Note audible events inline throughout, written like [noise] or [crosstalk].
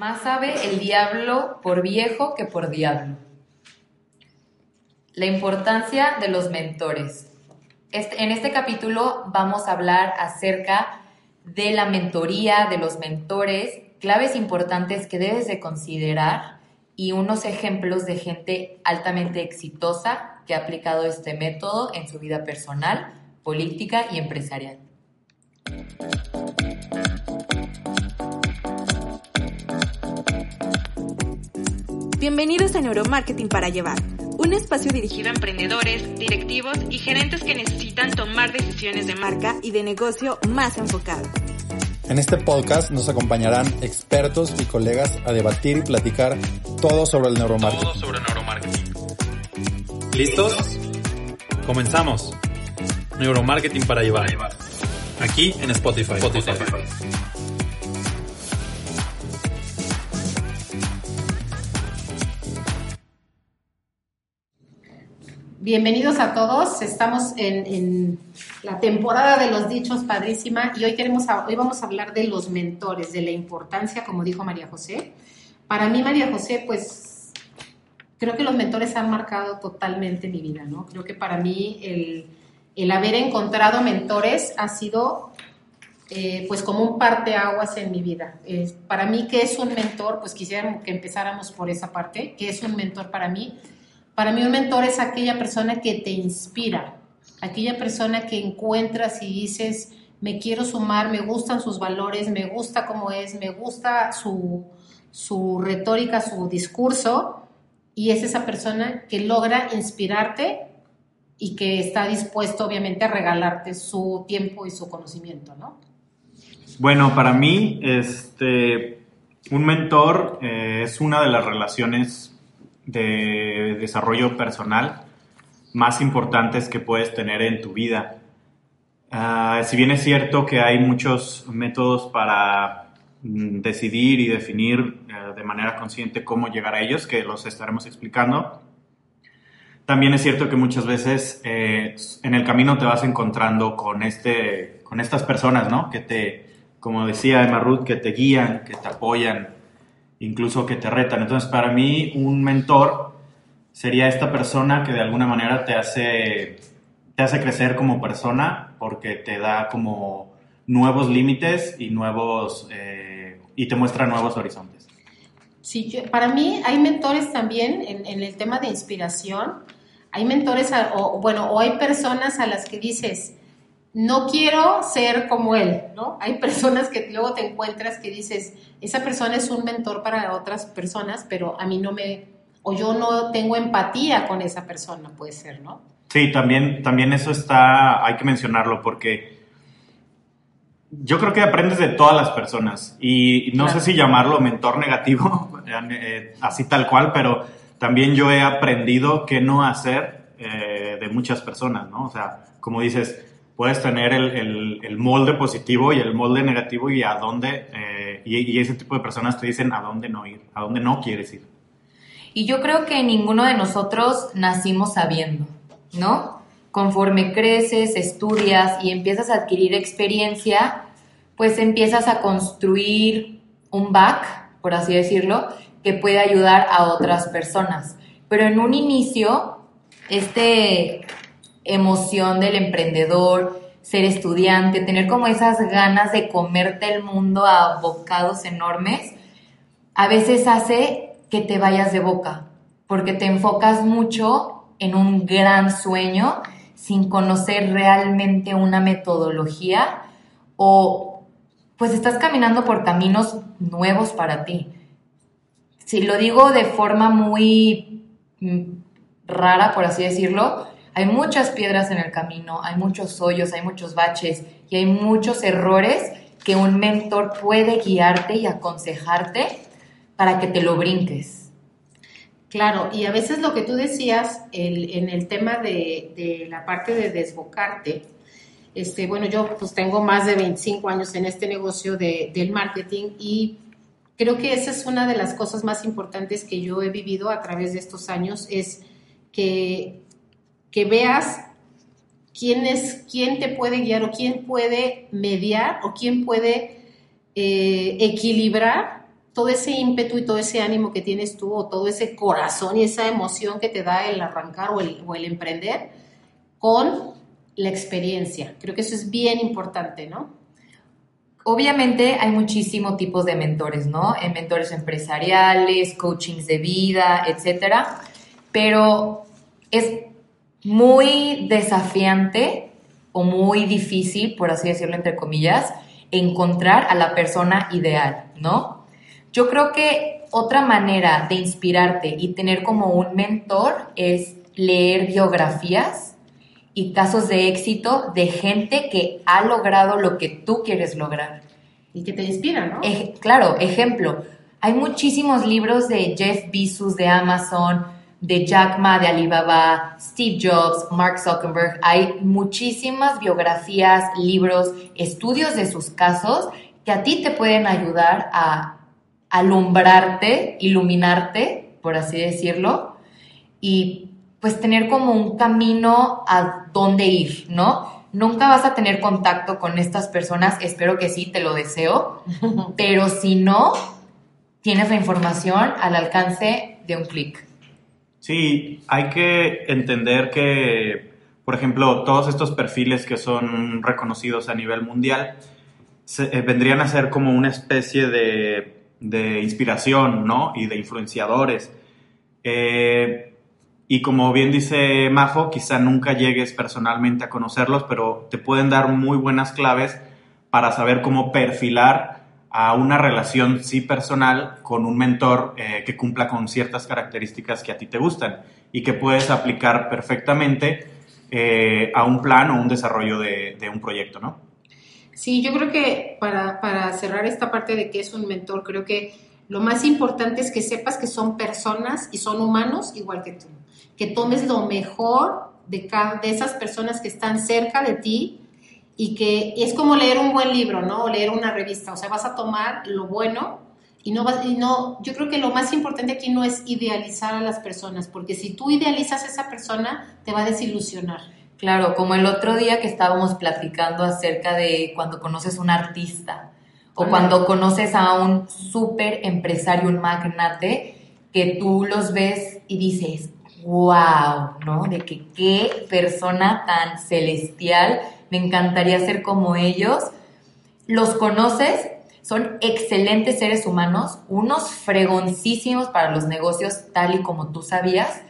Más sabe el diablo por viejo que por diablo. La importancia de los mentores. Este, en este capítulo vamos a hablar acerca de la mentoría, de los mentores, claves importantes que debes de considerar y unos ejemplos de gente altamente exitosa que ha aplicado este método en su vida personal, política y empresarial. Bienvenidos a Neuromarketing para Llevar, un espacio dirigido a emprendedores, directivos y gerentes que necesitan tomar decisiones de marca y de negocio más enfocadas. En este podcast nos acompañarán expertos y colegas a debatir y platicar todo sobre el neuromarketing. Todo sobre neuromarketing. ¿Listos? Comenzamos. Neuromarketing para llevar. Aquí en Spotify. Spotify. Bienvenidos a todos. Estamos en, la temporada de los dichos padrísima y hoy queremos hoy vamos a hablar de los mentores, de la importancia, como dijo María José. Para mí María José, pues creo que los mentores han marcado totalmente mi vida, ¿no? Creo que para mí el, haber encontrado mentores ha sido eh, pues como un parteaguas en mi vida. para mí, ¿qué es un mentor? Pues quisiera que empezáramos por esa parte. ¿Qué es un mentor para mí? Para mí un mentor es aquella persona que te inspira, aquella persona que encuentras y dices, me quiero sumar, me gustan sus valores, me gusta cómo es, me gusta su, su retórica, su discurso, y es esa persona que logra inspirarte y que está dispuesto obviamente a regalarte su tiempo y su conocimiento, ¿no? Bueno, para mí, este, un mentor eh, es una de las relaciones de desarrollo personal más importantes que puedes tener en tu vida. Ah, si bien es cierto que hay muchos métodos para mm, decidir y definir eh, de manera consciente cómo llegar a ellos, que los estaremos explicando, también es cierto que muchas veces eh, en el camino te vas encontrando con, este, con estas personas, ¿no? Que te, como decía Emma Ruth, que te guían, que te apoyan, incluso que te retan. Entonces, para mí, un mentor sería esta persona que de alguna manera te hace, te hace crecer como persona porque te da como nuevos límites y, nuevos, eh, y te muestra nuevos horizontes. Sí, para mí hay mentores también en, en, el tema de inspiración. Hay mentores, o bueno, o hay personas a las que dices, no quiero ser como él, ¿no? Hay personas que luego te encuentras que dices, esa persona es un mentor para otras personas, pero a mí no me, o yo no tengo empatía con esa persona, puede ser, ¿no? Sí, también, también eso está, hay que mencionarlo porque yo creo que aprendes de todas las personas y no sé si llamarlo mentor negativo, [laughs] eh, así tal cual, pero también yo he aprendido qué no hacer eh, de muchas personas, ¿no? O sea, como dices, puedes tener el, molde positivo y el molde negativo y a dónde, eh, y, ese tipo de personas te dicen a dónde no ir, a dónde no quieres ir. Y yo creo que ninguno de nosotros nacimos sabiendo, ¿no? Conforme creces, estudias y empiezas a adquirir experiencia, pues empiezas a construir un back, por así decirlo, que puede ayudar a otras personas. Pero en un inicio, este emoción del emprendedor, ser estudiante, tener como esas ganas de comerte el mundo a bocados enormes, a veces hace que te vayas de boca, porque te enfocas mucho en un gran sueño sin conocer realmente una metodología o pues estás caminando por caminos nuevos para ti. Si lo digo de forma muy mm, rara, por así decirlo, hay muchas piedras en el camino, hay muchos hoyos, hay muchos baches y hay muchos errores que un mentor puede guiarte y aconsejarte para que te lo brinques. Claro, y a veces lo que tú decías en el tema de, la parte de desbocarte, este, bueno, yo pues tengo más de 25 años en este negocio del marketing y creo que esa es una de las cosas más importantes que yo he vivido a través de estos años, es que, que veas quién es, quién te puede guiar o quién puede mediar o quién puede eh, equilibrar todo ese ímpetu y todo ese ánimo que tienes tú o todo ese corazón y esa emoción que te da el arrancar o el, o el emprender con la experiencia. Creo que eso es bien importante, ¿no? Obviamente hay muchísimos tipos de mentores, ¿no? En mentores empresariales, coachings de vida, etcétera. Pero es muy desafiante o muy difícil, por así decirlo entre comillas, encontrar a la persona ideal, ¿no? Yo creo que otra manera de inspirarte y tener como un mentor es leer biografías y casos de éxito de gente que ha logrado lo que tú quieres lograr. Y que te inspira, ¿no? claro, ejemplo, hay muchísimos libros de Jeff Bezos de Amazon, de Jack Ma de Alibaba, Steve Jobs, Mark Zuckerberg. Hay muchísimas biografías, libros, estudios de sus casos que a ti te pueden ayudar a alumbrarte, iluminarte, por así decirlo, y pues tener como un camino a dónde ir, ¿no? Nunca vas a tener contacto con estas personas, espero que sí, te lo deseo, [laughs] pero si no, tienes la información al alcance de un clic. Sí, hay que entender que, por ejemplo, todos estos perfiles que son reconocidos a nivel mundial eh, vendrían a ser como una especie de, de inspiración, ¿no? Y de influenciadores. Eh, y como bien dice Majo, quizá nunca llegues personalmente a conocerlos, pero te pueden dar muy buenas claves para saber cómo perfilar a una relación sí personal con un mentor eh, que cumpla con ciertas características que a ti te gustan y que puedes aplicar perfectamente eh, a un plan o un desarrollo de, de, un proyecto, ¿no? Sí, yo creo que para, para cerrar esta parte de que es un mentor, creo que lo más importante es que sepas que son personas y son humanos igual que tú que tomes lo mejor de, cada, de esas personas que están cerca de ti y que es como leer un buen libro, ¿no? O leer una revista, o sea, vas a tomar lo bueno y no vas, y no, yo creo que lo más importante aquí no es idealizar a las personas, porque si tú idealizas a esa persona, te va a desilusionar. Claro, como el otro día que estábamos platicando acerca de cuando conoces a un artista o cuando conoces a un súper empresario, un magnate, que tú los ves y dices, wow, ¿no? De que qué persona tan celestial, me encantaría ser como ellos. Los conoces, son excelentes seres humanos, unos fregoncísimos para los negocios, tal y como tú sabías,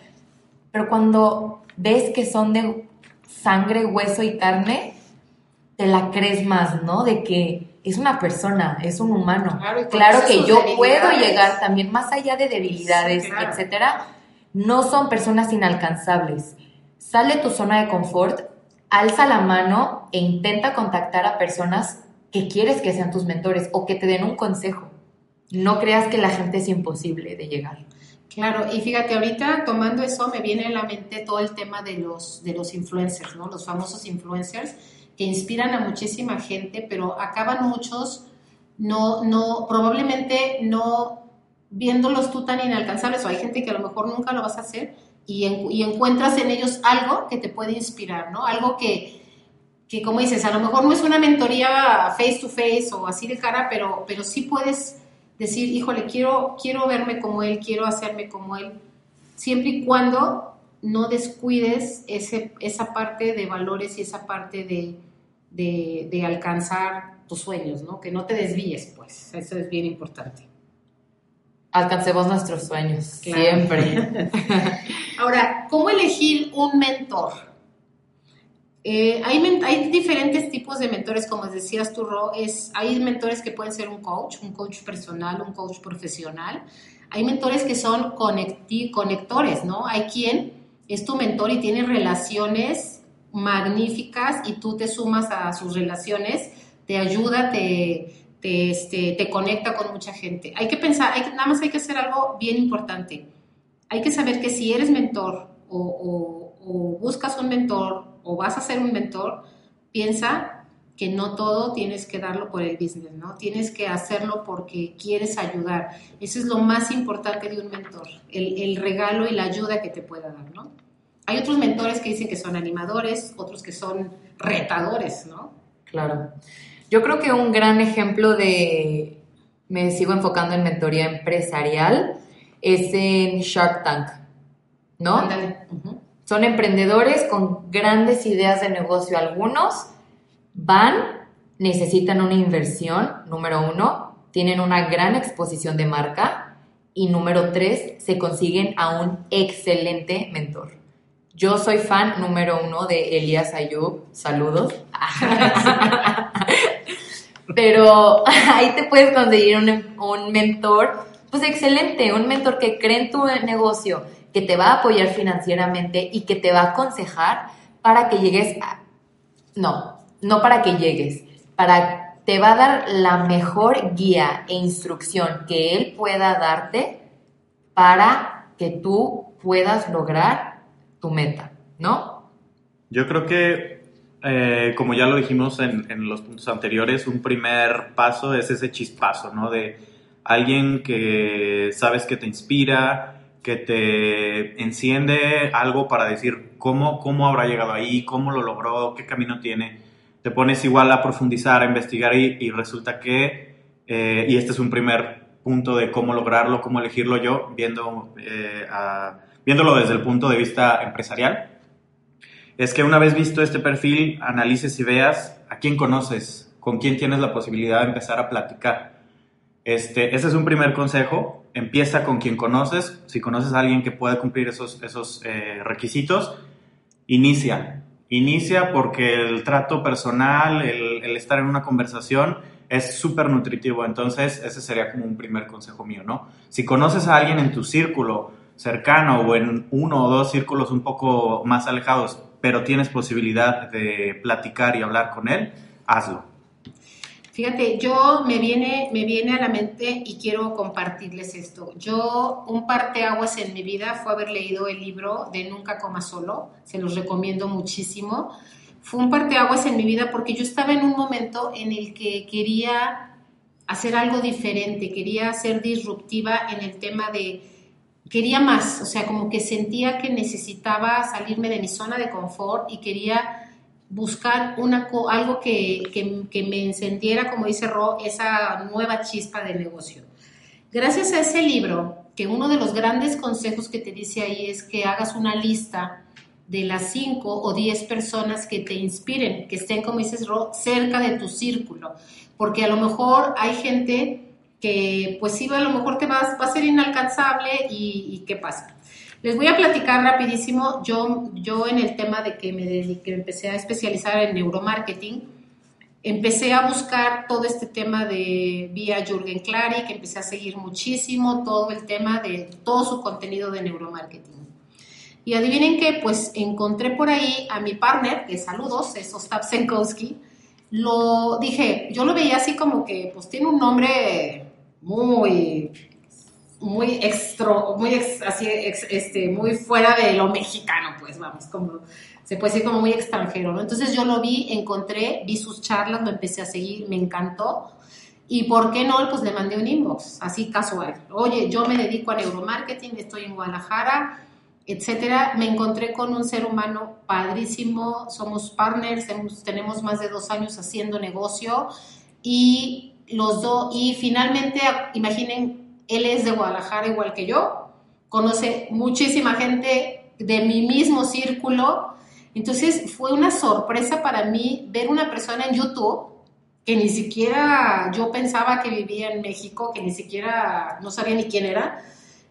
pero cuando ves que son de sangre, hueso y carne, te la crees más, ¿no? De que es una persona, es un humano. Claro, que yo puedo llegar también más allá de debilidades, etcétera no son personas inalcanzables. Sale de tu zona de confort, alza la mano e intenta contactar a personas que quieres que sean tus mentores o que te den un consejo. No creas que la gente es imposible de llegar. Claro, y fíjate, ahorita tomando eso me viene a la mente todo el tema de los, de los influencers, ¿no? Los famosos influencers que inspiran a muchísima gente, pero acaban muchos no, no, probablemente no viéndolos tú tan inalcanzables, o hay gente que a lo mejor nunca lo vas a hacer, y, encuentras en ellos algo que te puede inspirar, ¿no? Algo que, que, como dices, a lo mejor no es una mentoría face to face o así de cara, pero, pero sí puedes decir, híjole, quiero, quiero verme como él, quiero hacerme como él, siempre y cuando no descuides ese, esa parte de valores y esa parte de, de, de alcanzar tus sueños, ¿no? Que no te desvíes, pues, eso es bien importante alcancemos nuestros sueños, siempre. [laughs] Ahora, ¿cómo elegir un mentor? Eh, hay, hay, diferentes tipos de mentores, como decías tú, Ro, es, hay mentores que pueden ser un coach, un coach personal, un coach profesional. Hay mentores que son conectores, ¿no? Hay quien es tu mentor y tiene relaciones magníficas y tú te sumas a sus relaciones, te ayuda, te, te, este, te conecta con mucha gente. Hay que pensar, hay, nada más hay que hacer algo bien importante. Hay que saber que si eres mentor o, o buscas un mentor o vas a ser un mentor, piensa que no todo tienes que darlo por el business, ¿no? Tienes que hacerlo porque quieres ayudar. Eso es lo más importante de un mentor, el, el, regalo y la ayuda que te pueda dar, ¿no? Hay otros mentores que dicen que son animadores, otros que son retadores, ¿no? Claro. Yo creo que un gran ejemplo de, me sigo enfocando en mentoría empresarial, es en Shark Tank, ¿no? Ándale. Ujú. Son emprendedores con grandes ideas de negocio algunos van, necesitan una inversión, número uno, tienen una gran exposición de marca y número tres, se consiguen a un excelente mentor. Yo soy fan número uno de Elías Ayub, saludos. [laughs] Pero [laughs] ahí te puedes conseguir un, un, mentor, pues excelente, un mentor que cree en tu negocio, que te va a apoyar financieramente y que te va a aconsejar para que llegues a... No, no para que llegues, para te va a dar la mejor guía e instrucción que él pueda darte para que tú puedas lograr tu meta, ¿no? Yo creo que, eh, como ya lo dijimos en, en, los puntos anteriores, un primer paso es ese chispazo, ¿no? De alguien que sabes que te inspira, que te enciende algo para decir cómo, cómo habrá llegado ahí, cómo lo logró, qué camino tiene te pones igual a profundizar, a investigar y, y resulta que, eh, y este es un primer punto de cómo lograrlo, cómo elegirlo yo, viendo, eh, a, viéndolo desde el punto de vista empresarial, es que una vez visto este perfil, analices y veas a quién conoces, con quién tienes la posibilidad de empezar a platicar. Este, ese es un primer consejo, empieza con quien conoces, si conoces a alguien que pueda cumplir esos, esos eh, requisitos, inicia, Inicia porque el trato personal, el, el estar en una conversación es súper nutritivo. Entonces, ese sería como un primer consejo mío, ¿no? Si conoces a alguien en tu círculo cercano o en uno o dos círculos un poco más alejados, pero tienes posibilidad de platicar y hablar con él, hazlo. Fíjate, yo me viene, me viene a la mente y quiero compartirles esto. Yo, un parteaguas en mi vida fue haber leído el libro de Nunca Coma Solo, se los recomiendo muchísimo. Fue un parteaguas en mi vida porque yo estaba en un momento en el que quería hacer algo diferente, quería ser disruptiva en el tema de, quería más, o sea, como que sentía que necesitaba salirme de mi zona de confort y quería buscar algo que, que, me encendiera, como dice Ro, esa nueva chispa de negocio. Gracias a ese libro, que uno de los grandes consejos que te dice ahí es que hagas una lista de las cinco o diez personas que te inspiren, que estén, como dices Ro, cerca de tu círculo, porque a lo mejor hay gente que pues sí, a lo mejor te vas, va a ser inalcanzable y, y ¿qué pasa? Les voy a platicar rapidísimo. Yo, yo en el tema de que me dediqué, empecé a especializar en neuromarketing, empecé a buscar todo este tema de vía Jürgen que empecé a seguir muchísimo todo el tema de todo su contenido de neuromarketing. Y adivinen qué, pues encontré por ahí a mi partner, que saludos, es Ostap Senkowski. Lo dije, yo lo veía así como que, pues tiene un nombre muy muy extro, muy así, este, muy fuera de lo mexicano, pues vamos, como se puede decir como muy extranjero. Entonces yo lo vi, encontré, vi sus charlas, lo empecé a seguir, me encantó. Y por qué no, pues le mandé un inbox, así casual. Oye, yo me dedico a neuromarketing, estoy en Guadalajara, etcétera. Me encontré con un ser humano padrísimo, somos partners, tenemos más de dos años haciendo negocio y los dos, y finalmente, imaginen él es de Guadalajara igual que yo, conoce muchísima gente de mi mismo círculo. Entonces fue una sorpresa para mí ver una persona en YouTube que ni siquiera yo pensaba que vivía en México, que ni siquiera no sabía ni quién era.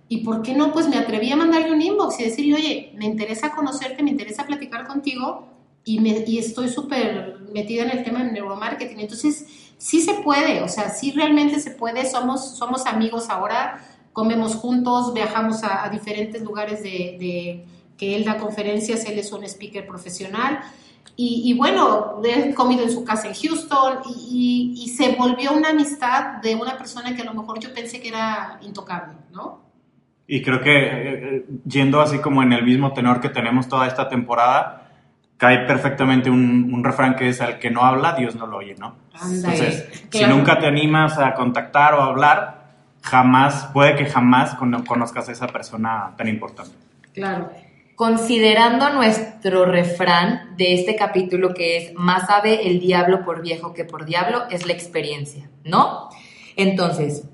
Y por qué no, pues me atreví a mandarle un inbox y decirle, oye, me interesa conocerte, me interesa platicar contigo y, me, y estoy súper metida en el tema del neuromarketing. Entonces, sí se puede, o sea, sí realmente se puede, somos, somos amigos ahora, comemos juntos, viajamos a, diferentes lugares de, que él da conferencias, él es un speaker profesional. Y, bueno, he comido en su casa en Houston y, se volvió una amistad de una persona que a lo mejor yo pensé que era intocable, ¿no? Y creo que eh, yendo así como en el mismo tenor que tenemos toda esta temporada, cae perfectamente un, un refrán que es al que no habla, Dios no lo oye, ¿no? Entonces, si nunca te animas a contactar o a hablar, jamás, puede que jamás conozcas a esa persona tan importante. Claro considerando nuestro refrán de este capítulo que es más sabe el diablo por viejo que por diablo, es la experiencia, ¿no? Entonces,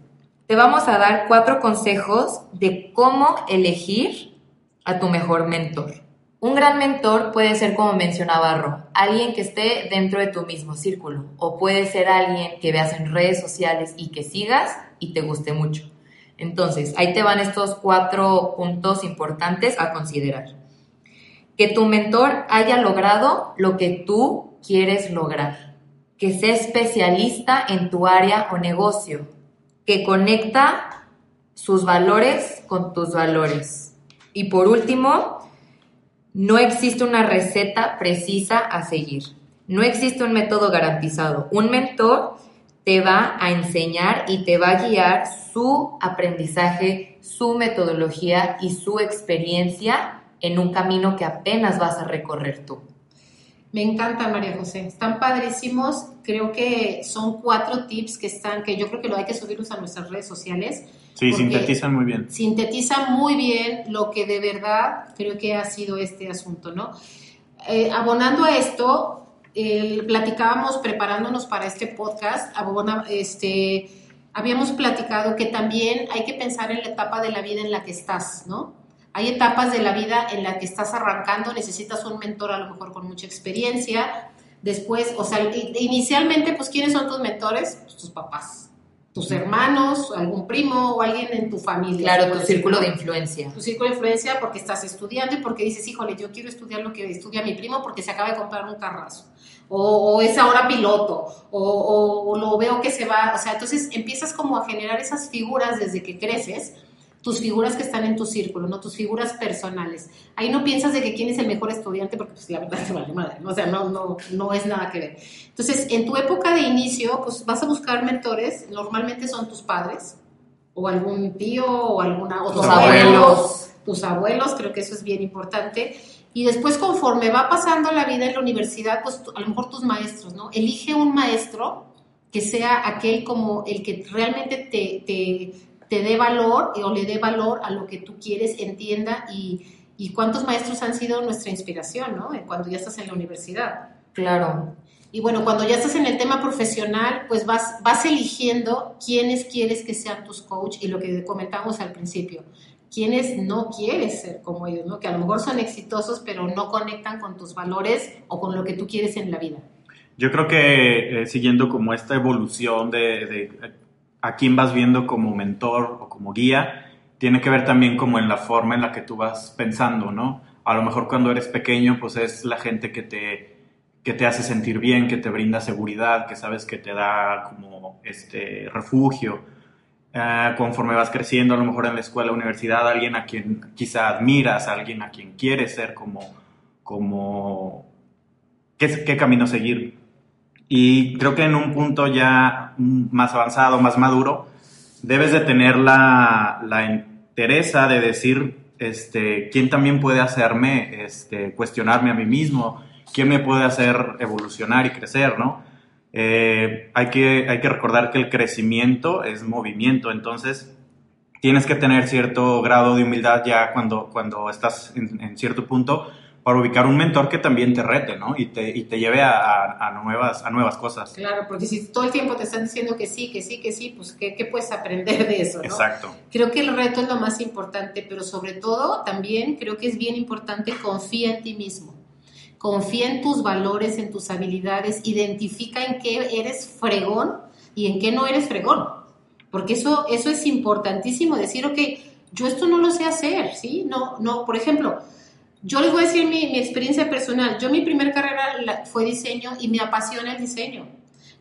te vamos a dar cuatro consejos de cómo elegir a tu mejor mentor. Un gran mentor puede ser, como mencionaba Ro, alguien que esté dentro de tu mismo círculo, o puede ser alguien que veas en redes sociales y que sigas y te guste mucho. Entonces, ahí te van estos cuatro puntos importantes a considerar. Que tu mentor haya logrado lo que tú quieres lograr. Que sea especialista en tu área o negocio. Que conecta sus valores con tus valores. Y por último, no existe una receta precisa a seguir. No existe un método garantizado. Un mentor te va a enseñar y te va a guiar su aprendizaje, su metodología y su experiencia en un camino que apenas vas a recorrer tú. Me encanta, María José. Están padrísimos. Creo que son cuatro tips que están, que yo creo que lo hay que subirlos a nuestras redes sociales. Sí, sintetizan muy bien. Sintetizan muy bien lo que de verdad creo que ha sido este asunto, ¿no? Eh, abonando a esto, platicábamos preparándonos para este podcast, este, habíamos platicado que también hay que pensar en la etapa de la vida en la que estás, ¿no? Hay etapas de la vida en la que estás arrancando, necesitas un mentor a lo mejor con mucha experiencia. Después, o sea, inicialmente, pues, ¿quiénes son tus mentores? Pues, tus papás tus hermanos, algún primo o alguien en tu familia. Claro, tu círculo de influencia. Tu círculo de influencia porque estás estudiando y porque dices, híjole, yo quiero estudiar lo que estudia mi primo porque se acaba de comprar un carrazo. O, es ahora piloto, o, o, lo veo que se va, o sea, entonces empiezas como a generar esas figuras desde que creces tus figuras que están en tu círculo, no tus figuras personales. Ahí no piensas de que quién es el mejor estudiante porque pues la verdad se vale madre, o sea, no, no, no es nada que ver. Entonces, en tu época de inicio, pues vas a buscar mentores, normalmente son tus padres o algún tío o alguna o tus abuelos, tus abuelos, creo que eso es bien importante. Y después, conforme va pasando la vida en la universidad, pues a lo mejor tus maestros, ¿no? Elige un maestro que sea aquel como el que realmente te, te te dé valor o le dé valor a lo que tú quieres, entienda y, y cuántos maestros han sido nuestra inspiración, ¿no? Cuando ya estás en la universidad. Claro. Y bueno, cuando ya estás en el tema profesional, pues vas, vas eligiendo quiénes quieres que sean tus coach y lo que comentamos al principio, quiénes no quieres ser como ellos, ¿no? Que a lo mejor son exitosos, pero no conectan con tus valores o con lo que tú quieres en la vida. Yo creo que eh, siguiendo como esta evolución de a quién vas viendo como mentor o como guía, tiene que ver también como en la forma en la que tú vas pensando, ¿no? A lo mejor cuando eres pequeño, pues es la gente que te, que te hace sentir bien, que te brinda seguridad, que sabes que te da como este refugio. Eh, conforme vas creciendo, a lo mejor en la escuela, universidad, alguien a quien quizá admiras, alguien a quien quieres ser como, como qué, qué camino seguir. Y creo que en un punto ya más avanzado, más maduro, debes de tener la, la interesa de decir este, quién también puede hacerme este, cuestionarme a mí mismo, quién me puede hacer evolucionar y crecer, ¿no? Eh, hay, que, hay que recordar que el crecimiento es movimiento, entonces tienes que tener cierto grado de humildad ya cuando, cuando estás en cierto punto para ubicar un mentor que también te rete, ¿no? Y te, y te lleve a, a, nuevas, a nuevas cosas. Claro, porque si todo el tiempo te están diciendo que sí, que sí, que sí, pues ¿qué, qué puedes aprender de eso, ¿no? Exacto. Creo que el reto es lo más importante, pero sobre todo también creo que es bien importante confía en ti mismo. Confía en tus valores, en tus habilidades, identifica en qué eres fregón y en qué no eres fregón. Porque eso, eso es importantísimo, decir, ok, yo esto no lo sé hacer, ¿sí? No, no, por ejemplo, yo les voy a decir mi, experiencia personal. Yo mi primera carrera fue diseño y me apasiona el diseño.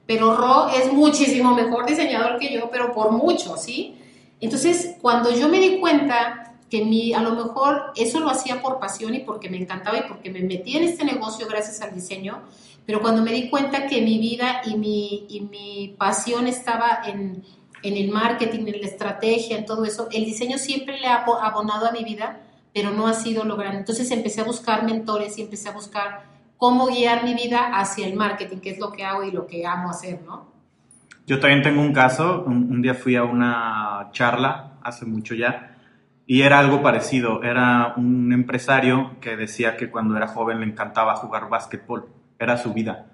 Pero Ro es muchísimo mejor diseñador que yo, pero por mucho, ¿sí? Entonces, cuando yo me di cuenta que mi, a lo mejor eso lo hacía por pasión y porque me encantaba y porque me metí en este negocio gracias al diseño, pero cuando me di cuenta que mi vida y mi, y mi pasión estaba en, en el marketing, en la estrategia, en todo eso, el diseño siempre le ha abonado a mi vida, pero no ha sido logrado. Entonces empecé a buscar mentores y empecé a buscar cómo guiar mi vida hacia el marketing, que es lo que hago y lo que amo hacer, ¿no? Yo también tengo un caso, un, día fui a una charla, hace mucho ya, y era algo parecido, era un empresario que decía que cuando era joven le encantaba jugar básquetbol, era su vida,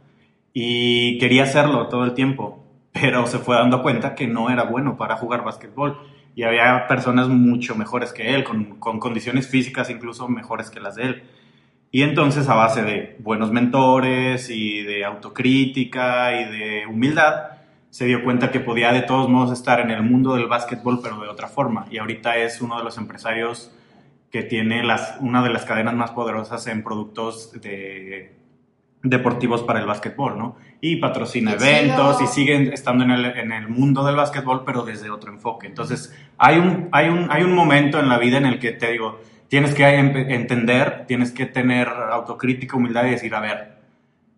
y quería hacerlo todo el tiempo, pero se fue dando cuenta que no era bueno para jugar básquetbol, y había personas mucho mejores que él, con, con condiciones físicas incluso mejores que las de él. Y entonces a base de buenos mentores y de autocrítica y de humildad, se dio cuenta que podía de todos modos estar en el mundo del básquetbol, pero de otra forma. Y ahorita es uno de los empresarios que tiene las, una de las cadenas más poderosas en productos de, deportivos para el básquetbol, ¿no? Y patrocina eventos y sigue estando en el, en el, mundo del básquetbol, pero desde otro enfoque. Entonces, hay un, hay, un, hay un momento en la vida en el que te digo, tienes que entender, tienes que tener autocrítica, humildad y decir, a ver,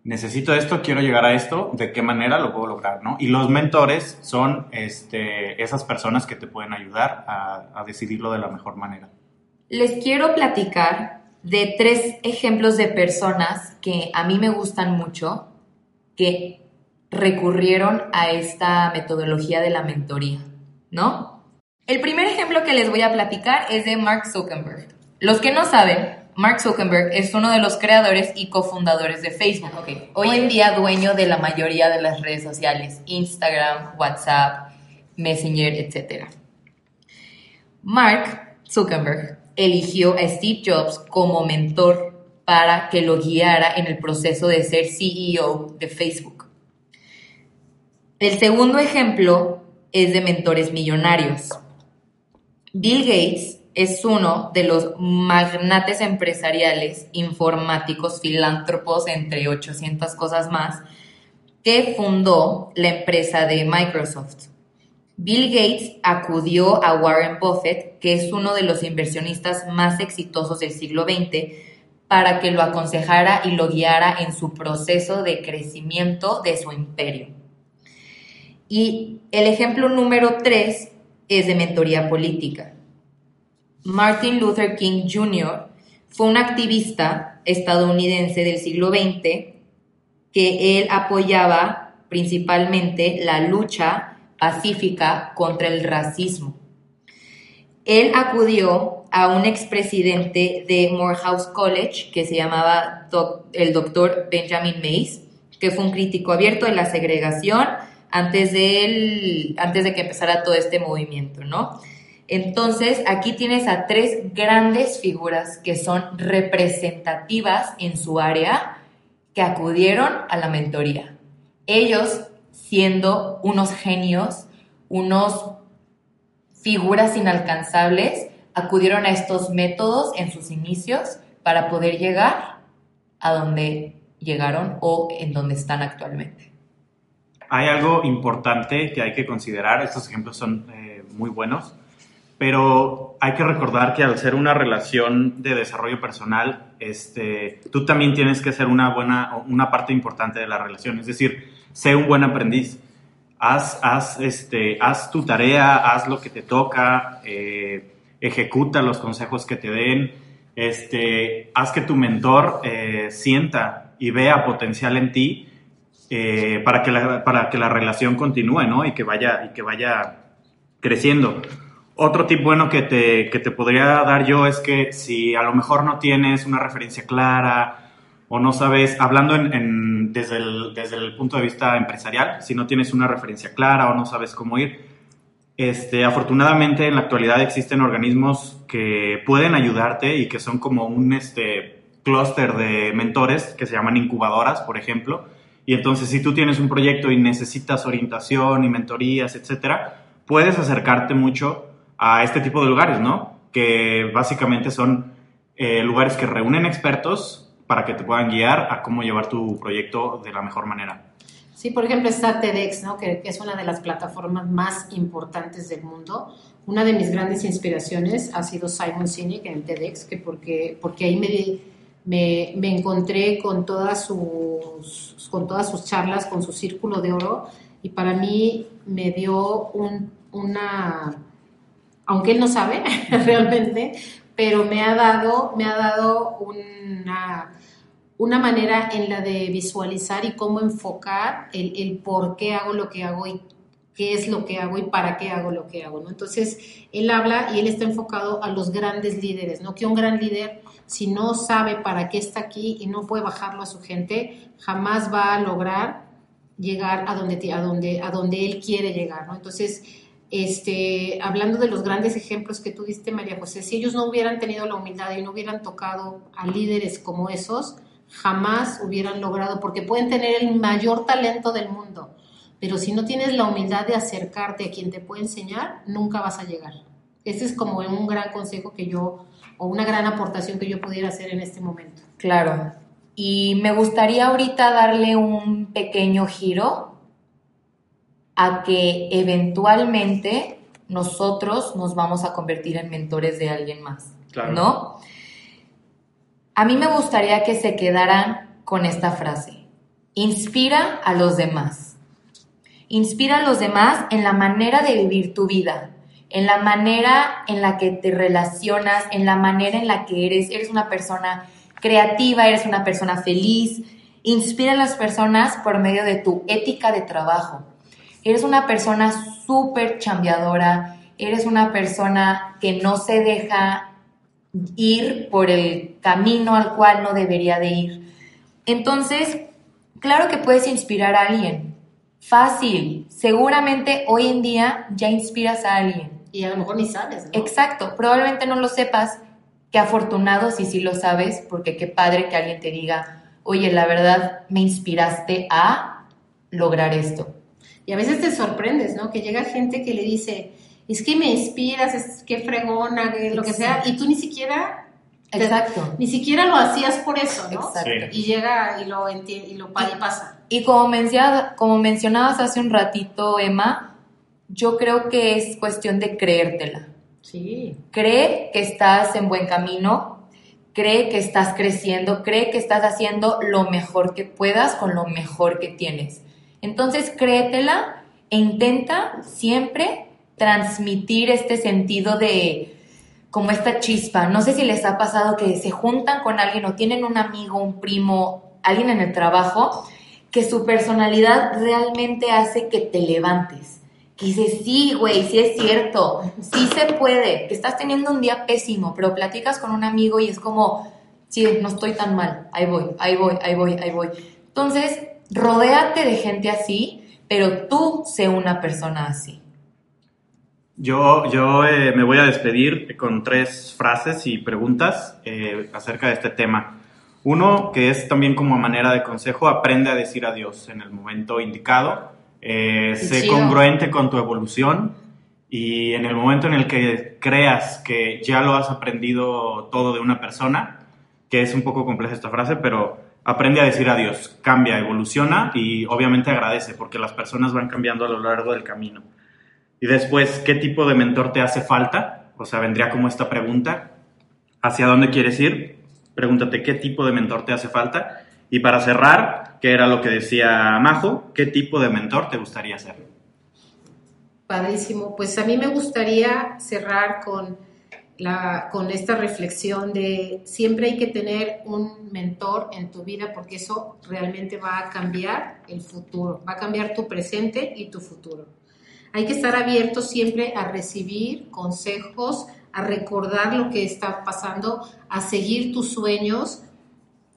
necesito esto, quiero llegar a esto, ¿de qué manera lo puedo lograr? ¿no? Y los mentores son este, esas personas que te pueden ayudar a, a decidirlo de la mejor manera. Les quiero platicar de tres ejemplos de personas que a mí me gustan mucho, que recurrieron a esta metodología de la mentoría, ¿no? El primer ejemplo que les voy a platicar es de Mark Zuckerberg. Los que no saben, Mark Zuckerberg es uno de los creadores y cofundadores de Facebook. Hoy en día dueño de la mayoría de las redes sociales, Instagram, WhatsApp, Messenger, etc. Mark Zuckerberg eligió a Steve Jobs como mentor para que lo guiara en el proceso de ser CEO de Facebook. El segundo ejemplo es de mentores millonarios. Bill Gates es uno de los magnates empresariales, informáticos, filántropos, entre 800 cosas más, que fundó la empresa de Microsoft. Bill Gates acudió a Warren Buffett, que es uno de los inversionistas más exitosos del siglo XX, para que lo aconsejara y lo guiara en su proceso de crecimiento de su imperio. Y el ejemplo número tres es de mentoría política. Martin Luther King Jr. fue un activista estadounidense del siglo XX que él apoyaba principalmente la lucha pacífica contra el racismo. Él acudió a un expresidente de Morehouse College que se llamaba el doctor Benjamin Mays, que fue un crítico abierto de la segregación antes de, antes de que empezara todo este movimiento, ¿no? Entonces, aquí tienes a tres grandes figuras que son representativas en su área que acudieron a la mentoría. Ellos siendo unos genios, unos figuras inalcanzables, acudieron a estos métodos en sus inicios para poder llegar a donde llegaron o en donde están actualmente. Hay algo importante que hay que considerar, estos ejemplos son eh, muy buenos pero hay que recordar que al ser una relación de desarrollo personal, este, tú también tienes que ser una buena, una parte importante de la relación, es decir, sé un buen aprendiz. Haz, haz, este, haz tu tarea, haz lo que te toca, eh, ejecuta los consejos que te den, este, haz que tu mentor eh, sienta y vea potencial en ti eh, para, que la, para que la relación continúe ¿no? y, que vaya, y que vaya creciendo. Otro tip bueno que te, que te podría dar yo es que si a lo mejor no tienes una referencia clara o no sabes, hablando en, desde, el, punto de vista empresarial, si no tienes una referencia clara o no sabes cómo ir, este, afortunadamente en la actualidad existen organismos que pueden ayudarte y que son como un este, clúster de mentores que se llaman incubadoras, por ejemplo. Y entonces si tú tienes un proyecto y necesitas orientación y mentorías, etcétera, puedes acercarte mucho a este tipo de lugares, ¿no? Que básicamente son eh, lugares que reúnen expertos para que te puedan guiar a cómo llevar tu proyecto de la mejor manera. Sí, por ejemplo está TEDx, ¿no? que, es una de las plataformas más importantes del mundo. Una de mis grandes inspiraciones ha sido Simon Sinek en TEDx, que porque, porque ahí me, me, me, encontré con todas, sus, con todas sus charlas, con su círculo de oro, y para mí me dio un, una, aunque él no sabe [laughs] realmente, pero me ha dado, me ha dado una, una manera en la de visualizar y cómo enfocar el, por qué hago lo que hago y qué es lo que hago y para qué hago lo que hago, ¿no? Entonces, él habla y él está enfocado a los grandes líderes, ¿no? Que un gran líder, si no sabe para qué está aquí y no puede bajarlo a su gente, jamás va a lograr llegar a donde, a donde, a donde él quiere llegar, ¿no? Entonces, este, hablando de los grandes ejemplos que tú diste, María José, si ellos no hubieran tenido la humildad y no hubieran tocado a líderes como esos, jamás hubieran logrado, porque pueden tener el mayor talento del mundo, pero si no tienes la humildad de acercarte a quien te puede enseñar, nunca vas a llegar. Ese es como un gran consejo que yo, o una gran aportación que yo pudiera hacer en este momento. Claro. Y me gustaría ahorita darle un pequeño giro a que eventualmente nosotros nos vamos a convertir en mentores de alguien más, ¿no? A mí me gustaría que se quedaran con esta frase. Inspira a los demás. Inspira a los demás en la manera de vivir tu vida, en la manera en la que te relacionas, en la manera en la que eres. Eres una persona creativa, eres una persona feliz. Inspira a las personas por medio de tu ética de trabajo, eres una persona súper chambeadora, eres una persona que no se deja ir por el camino al cual no debería de ir. Entonces, claro que puedes inspirar a alguien. Fácil. Seguramente hoy en día ya inspiras a alguien. Y a lo mejor ni sabes. Exacto. Probablemente no lo sepas. Qué afortunado si sí lo sabes, porque qué padre que alguien te diga, oye, la verdad me inspiraste a lograr esto. Y a veces te sorprendes, ¿no? Que llega gente que le dice, es que me inspiras, es que fregona, lo que sea, y tú ni siquiera... Exacto. ni siquiera lo hacías por eso, ¿no? Exacto. Y llega y lo, entiende, y lo y pasa. Y como, como mencionabas hace un ratito, Emma, yo creo que es cuestión de creértela. Sí. Cree que estás en buen camino, cree que estás creciendo, cree que estás haciendo lo mejor que puedas con lo mejor que tienes. Entonces créetela e intenta siempre transmitir este sentido de como esta chispa. No sé si les ha pasado que se juntan con alguien o tienen un amigo, un primo, alguien en el trabajo, que su personalidad realmente hace que te levantes. Que dices, sí, güey, sí es cierto, sí se puede, que estás teniendo un día pésimo, pero platicas con un amigo y es como, sí, no estoy tan mal, ahí voy, ahí voy, ahí voy, ahí voy. Entonces, rodéate de gente así, pero tú sé una persona así. Yo, yo eh, me voy a despedir con tres frases y preguntas eh, acerca de este tema. Uno, que es también como manera de consejo, aprende a decir adiós en el momento indicado. Eh, sé congruente con tu evolución y en el momento en el que creas que ya lo has aprendido todo de una persona, que es un poco compleja esta frase, pero aprende a decir adiós, cambia, evoluciona y obviamente agradece porque las personas van cambiando a lo largo del camino. Y después, ¿qué tipo de mentor te hace falta? O sea, vendría como esta pregunta, ¿hacia dónde quieres ir? Pregúntate qué tipo de mentor te hace falta. Y para cerrar, que era lo que decía Majo, ¿qué tipo de mentor te gustaría ser? Padrísimo. Pues a mí me gustaría cerrar con con esta reflexión de siempre hay que tener un mentor en tu vida porque eso realmente va a cambiar el futuro, va a cambiar tu presente y tu futuro. Hay que estar abierto siempre a recibir consejos, a recordar lo que está pasando, a seguir tus sueños.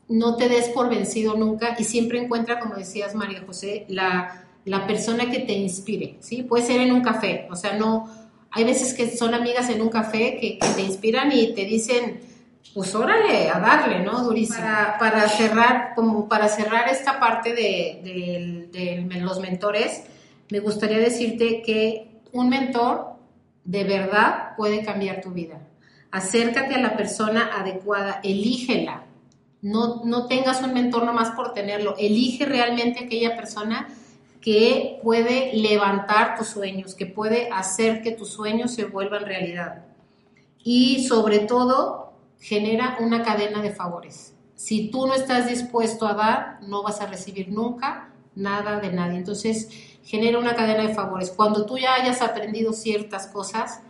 No te des por vencido nunca y siempre encuentra, como decías María José, la, la persona que te inspire, ¿sí? Puede ser en un café, o sea, no, hay veces que son amigas en un café que, te inspiran y te dicen, pues órale, a darle, ¿no? Durísimo. Para, cerrar, como para cerrar esta parte de, de, los mentores, me gustaría decirte que un mentor de verdad puede cambiar tu vida. Acércate a la persona adecuada, elígela. No, no tengas un mentor nomás por tenerlo. Elige realmente aquella persona que puede levantar tus sueños, que puede hacer que tus sueños se vuelvan realidad. Y sobre todo, genera una cadena de favores. Si tú no estás dispuesto a dar, no vas a recibir nunca nada de nadie. Entonces, genera una cadena de favores. Cuando tú ya hayas aprendido ciertas cosas,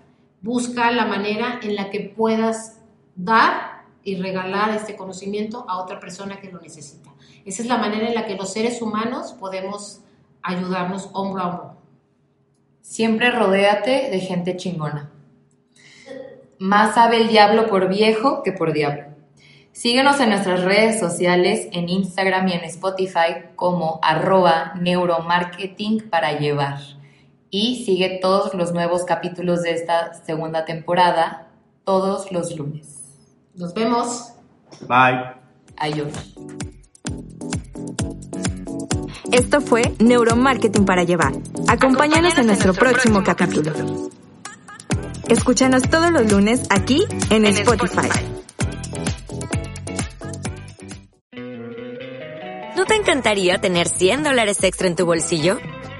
busca la manera en la que puedas dar y regalar este conocimiento a otra persona que lo necesita. Esa es la manera en la que los seres humanos podemos ayudarnos hombro a hombro. Siempre rodéate de gente chingona. Más sabe el diablo por viejo que por diablo. Síguenos en nuestras redes sociales, en Instagram y en Spotify como arroba neuromarketing para llevar. Y sigue todos los nuevos capítulos de esta segunda temporada todos los lunes. Nos vemos. Bye. Adiós. Esto fue Neuromarketing para llevar. Acompáñanos en nuestro próximo capítulo. Escúchanos todos los lunes aquí en Spotify. ¿No te encantaría tener 100 dólares extra en tu bolsillo?